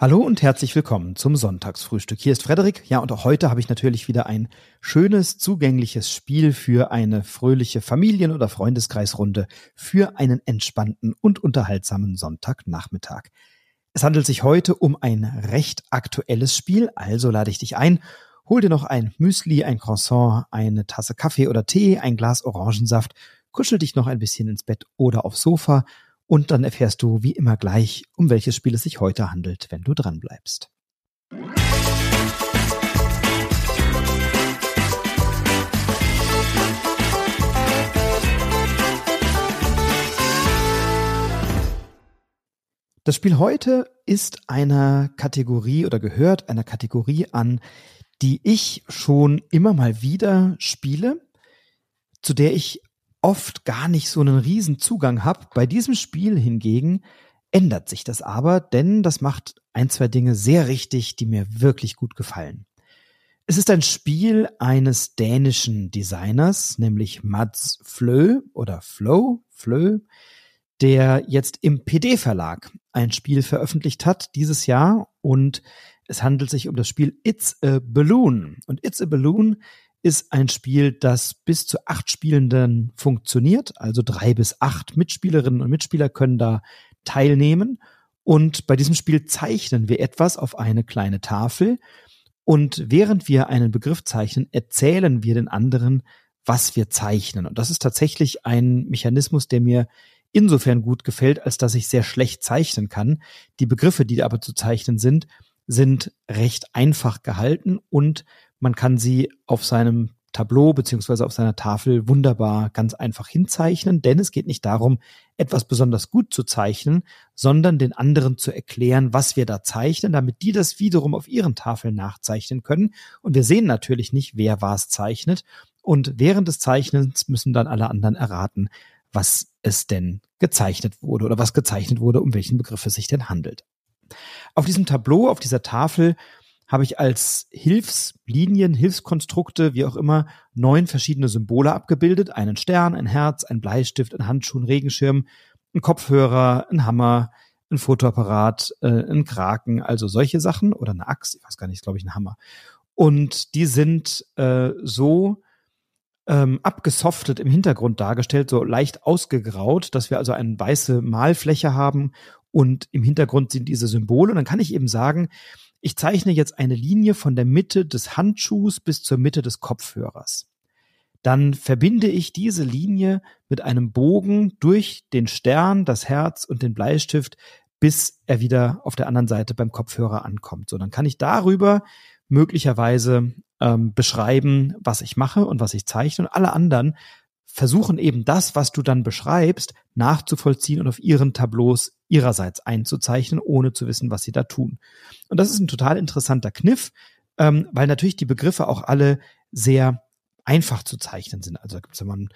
Hallo und herzlich willkommen zum Sonntagsfrühstück. Hier ist Frederik. Ja, und auch heute habe ich natürlich wieder ein schönes, zugängliches Spiel für eine fröhliche Familien- oder Freundeskreisrunde für einen entspannten und unterhaltsamen Sonntagnachmittag. Es handelt sich heute um ein recht aktuelles Spiel, also lade ich dich ein. Hol dir noch ein Müsli, ein Croissant, eine Tasse Kaffee oder Tee, ein Glas Orangensaft, kuschel dich noch ein bisschen ins Bett oder aufs Sofa und dann erfährst du wie immer gleich, um welches Spiel es sich heute handelt, wenn du dran bleibst. Das Spiel heute ist einer Kategorie oder gehört einer Kategorie an, die ich schon immer mal wieder spiele, zu der ich oft gar nicht so einen riesen Zugang habe. Bei diesem Spiel hingegen ändert sich das aber, denn das macht ein, zwei Dinge sehr richtig, die mir wirklich gut gefallen. Es ist ein Spiel eines dänischen Designers, nämlich Mads Flö oder Flow, Flö, der jetzt im PD-Verlag ein Spiel veröffentlicht hat dieses Jahr und es handelt sich um das Spiel It's a Balloon. Und It's a Balloon ist ein Spiel, das bis zu acht Spielenden funktioniert. Also drei bis acht Mitspielerinnen und Mitspieler können da teilnehmen. Und bei diesem Spiel zeichnen wir etwas auf eine kleine Tafel. Und während wir einen Begriff zeichnen, erzählen wir den anderen, was wir zeichnen. Und das ist tatsächlich ein Mechanismus, der mir insofern gut gefällt, als dass ich sehr schlecht zeichnen kann. Die Begriffe, die aber zu zeichnen sind, sind recht einfach gehalten und man kann sie auf seinem Tableau beziehungsweise auf seiner Tafel wunderbar ganz einfach hinzeichnen, denn es geht nicht darum, etwas besonders gut zu zeichnen, sondern den anderen zu erklären, was wir da zeichnen, damit die das wiederum auf ihren Tafeln nachzeichnen können. Und wir sehen natürlich nicht, wer was zeichnet. Und während des Zeichnens müssen dann alle anderen erraten, was es denn gezeichnet wurde oder was gezeichnet wurde, um welchen Begriff es sich denn handelt. Auf diesem Tableau, auf dieser Tafel habe ich als Hilfslinien, Hilfskonstrukte, wie auch immer, neun verschiedene Symbole abgebildet. Einen Stern, ein Herz, ein Bleistift, ein Handschuh, ein Regenschirm, ein Kopfhörer, ein Hammer, ein Fotoapparat, äh, ein Kraken, also solche Sachen oder eine Axt, ich weiß gar nicht, glaube ich, ein Hammer. Und die sind äh, so ähm, abgesoftet im Hintergrund dargestellt, so leicht ausgegraut, dass wir also eine weiße Malfläche haben und im Hintergrund sind diese Symbole. Und dann kann ich eben sagen, ich zeichne jetzt eine Linie von der Mitte des Handschuhs bis zur Mitte des Kopfhörers. Dann verbinde ich diese Linie mit einem Bogen durch den Stern, das Herz und den Bleistift, bis er wieder auf der anderen Seite beim Kopfhörer ankommt. So, dann kann ich darüber möglicherweise ähm, beschreiben, was ich mache und was ich zeichne. Und alle anderen versuchen eben das, was du dann beschreibst, nachzuvollziehen und auf ihren Tableaus ihrerseits einzuzeichnen, ohne zu wissen, was sie da tun. Und das ist ein total interessanter Kniff, ähm, weil natürlich die Begriffe auch alle sehr einfach zu zeichnen sind. Also gibt es immer einen,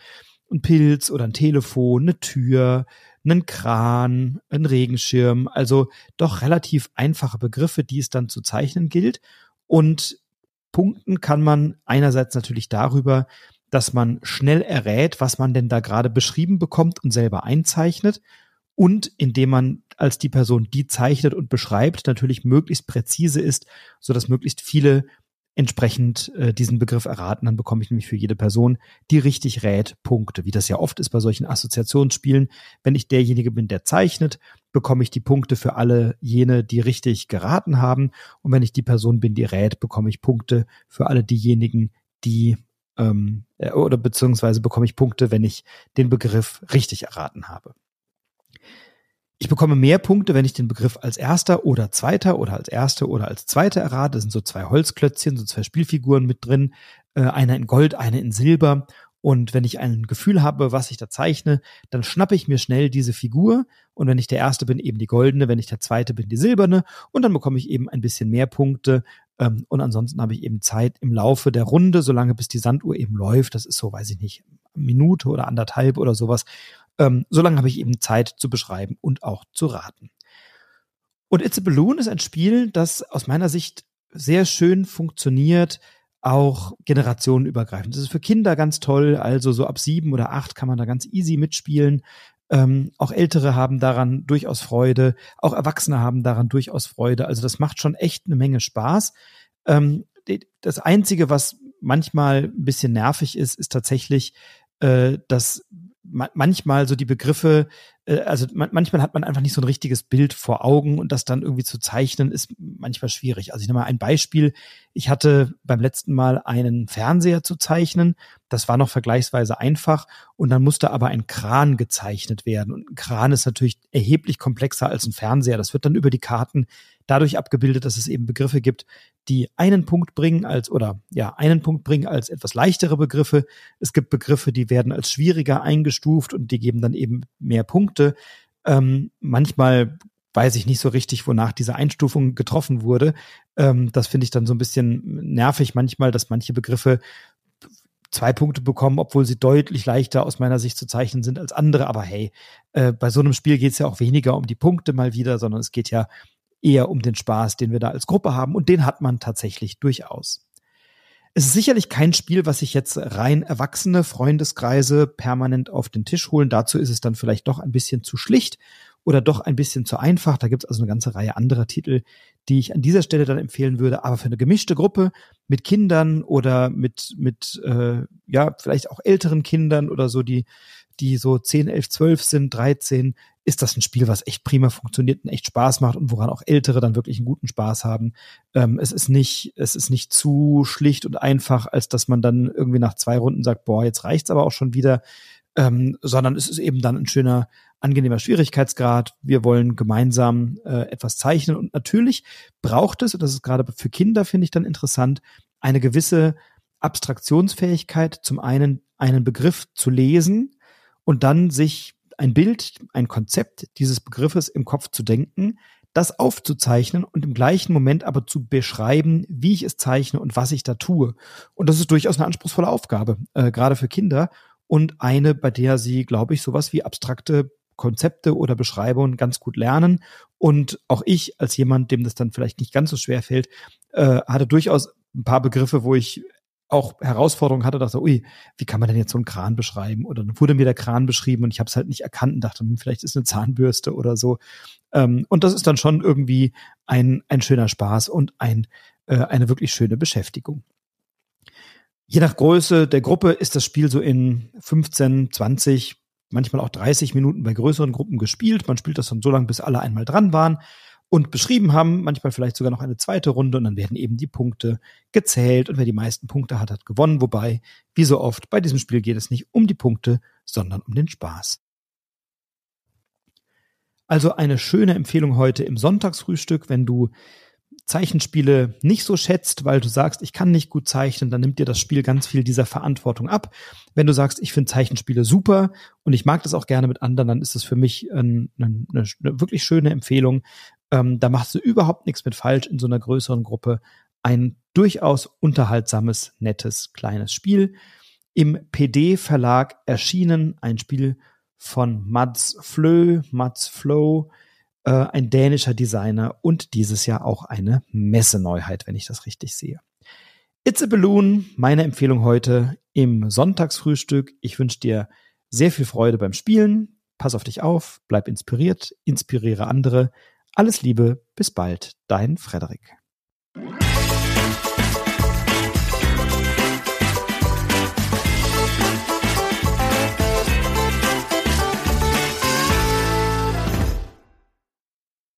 einen Pilz oder ein Telefon, eine Tür, einen Kran, einen Regenschirm, also doch relativ einfache Begriffe, die es dann zu zeichnen gilt. Und punkten kann man einerseits natürlich darüber, dass man schnell errät, was man denn da gerade beschrieben bekommt und selber einzeichnet und indem man als die Person, die zeichnet und beschreibt, natürlich möglichst präzise ist, so dass möglichst viele entsprechend äh, diesen Begriff erraten. Dann bekomme ich nämlich für jede Person, die richtig rät, Punkte. Wie das ja oft ist bei solchen Assoziationsspielen. Wenn ich derjenige bin, der zeichnet, bekomme ich die Punkte für alle jene, die richtig geraten haben. Und wenn ich die Person bin, die rät, bekomme ich Punkte für alle diejenigen, die ähm, äh, oder beziehungsweise bekomme ich Punkte, wenn ich den Begriff richtig erraten habe. Ich bekomme mehr Punkte, wenn ich den Begriff als erster oder zweiter oder als erste oder als zweiter errate. Das sind so zwei Holzklötzchen, so zwei Spielfiguren mit drin. Äh, einer in Gold, eine in Silber. Und wenn ich ein Gefühl habe, was ich da zeichne, dann schnappe ich mir schnell diese Figur. Und wenn ich der Erste bin, eben die goldene. Wenn ich der Zweite bin, die silberne. Und dann bekomme ich eben ein bisschen mehr Punkte, ähm, und ansonsten habe ich eben Zeit im Laufe der Runde, solange bis die Sanduhr eben läuft. Das ist so, weiß ich nicht, Minute oder anderthalb oder sowas. Ähm, solange habe ich eben Zeit zu beschreiben und auch zu raten. Und It's a Balloon ist ein Spiel, das aus meiner Sicht sehr schön funktioniert, auch generationenübergreifend. Das ist für Kinder ganz toll, also so ab sieben oder acht kann man da ganz easy mitspielen. Ähm, auch Ältere haben daran durchaus Freude, auch Erwachsene haben daran durchaus Freude. Also das macht schon echt eine Menge Spaß. Ähm, das Einzige, was manchmal ein bisschen nervig ist, ist tatsächlich, äh, dass manchmal so die Begriffe, äh, also manchmal hat man einfach nicht so ein richtiges Bild vor Augen und das dann irgendwie zu zeichnen ist manchmal schwierig. Also ich nehme mal ein Beispiel. Ich hatte beim letzten Mal einen Fernseher zu zeichnen. Das war noch vergleichsweise einfach und dann musste aber ein Kran gezeichnet werden. Und ein Kran ist natürlich erheblich komplexer als ein Fernseher. Das wird dann über die Karten dadurch abgebildet, dass es eben Begriffe gibt, die einen Punkt bringen als oder ja, einen Punkt bringen als etwas leichtere Begriffe. Es gibt Begriffe, die werden als schwieriger eingestuft und die geben dann eben mehr Punkte. Ähm, manchmal weiß ich nicht so richtig, wonach diese Einstufung getroffen wurde. Ähm, das finde ich dann so ein bisschen nervig manchmal, dass manche Begriffe zwei Punkte bekommen, obwohl sie deutlich leichter aus meiner Sicht zu zeichnen sind als andere. Aber hey, äh, bei so einem Spiel geht es ja auch weniger um die Punkte mal wieder, sondern es geht ja eher um den Spaß, den wir da als Gruppe haben. Und den hat man tatsächlich durchaus. Es ist sicherlich kein Spiel, was sich jetzt rein erwachsene Freundeskreise permanent auf den Tisch holen. Dazu ist es dann vielleicht doch ein bisschen zu schlicht oder doch ein bisschen zu einfach. Da gibt es also eine ganze Reihe anderer Titel, die ich an dieser Stelle dann empfehlen würde. Aber für eine gemischte Gruppe mit Kindern oder mit, mit äh, ja, vielleicht auch älteren Kindern oder so, die, die so 10, 11, 12 sind, 13, ist das ein Spiel, was echt prima funktioniert und echt Spaß macht und woran auch Ältere dann wirklich einen guten Spaß haben. Ähm, es ist nicht, es ist nicht zu schlicht und einfach, als dass man dann irgendwie nach zwei Runden sagt, boah, jetzt reicht's aber auch schon wieder, ähm, sondern es ist eben dann ein schöner, angenehmer Schwierigkeitsgrad. Wir wollen gemeinsam äh, etwas zeichnen und natürlich braucht es, und das ist gerade für Kinder, finde ich dann interessant, eine gewisse Abstraktionsfähigkeit, zum einen einen Begriff zu lesen und dann sich ein Bild, ein Konzept dieses Begriffes im Kopf zu denken, das aufzuzeichnen und im gleichen Moment aber zu beschreiben, wie ich es zeichne und was ich da tue. Und das ist durchaus eine anspruchsvolle Aufgabe, äh, gerade für Kinder und eine, bei der sie, glaube ich, sowas wie abstrakte Konzepte oder Beschreibungen ganz gut lernen. Und auch ich, als jemand, dem das dann vielleicht nicht ganz so schwer fällt, äh, hatte durchaus ein paar Begriffe, wo ich auch Herausforderungen hatte, dachte, ui, wie kann man denn jetzt so einen Kran beschreiben? Oder dann wurde mir der Kran beschrieben und ich habe es halt nicht erkannt und dachte, hm, vielleicht ist eine Zahnbürste oder so. Ähm, und das ist dann schon irgendwie ein, ein schöner Spaß und ein, äh, eine wirklich schöne Beschäftigung. Je nach Größe der Gruppe ist das Spiel so in 15, 20, manchmal auch 30 Minuten bei größeren Gruppen gespielt. Man spielt das dann so lange, bis alle einmal dran waren und beschrieben haben, manchmal vielleicht sogar noch eine zweite Runde und dann werden eben die Punkte gezählt und wer die meisten Punkte hat, hat gewonnen. Wobei, wie so oft, bei diesem Spiel geht es nicht um die Punkte, sondern um den Spaß. Also eine schöne Empfehlung heute im Sonntagsfrühstück, wenn du Zeichenspiele nicht so schätzt, weil du sagst, ich kann nicht gut zeichnen, dann nimmt dir das Spiel ganz viel dieser Verantwortung ab. Wenn du sagst, ich finde Zeichenspiele super und ich mag das auch gerne mit anderen, dann ist es für mich eine, eine, eine wirklich schöne Empfehlung. Ähm, da machst du überhaupt nichts mit falsch in so einer größeren Gruppe. Ein durchaus unterhaltsames, nettes, kleines Spiel. Im PD-Verlag erschienen ein Spiel von Mats Flö, Mats Flow, äh, ein dänischer Designer und dieses Jahr auch eine Messeneuheit, wenn ich das richtig sehe. It's a Balloon, meine Empfehlung heute im Sonntagsfrühstück. Ich wünsche dir sehr viel Freude beim Spielen. Pass auf dich auf, bleib inspiriert, inspiriere andere. Alles Liebe, bis bald, dein Frederik.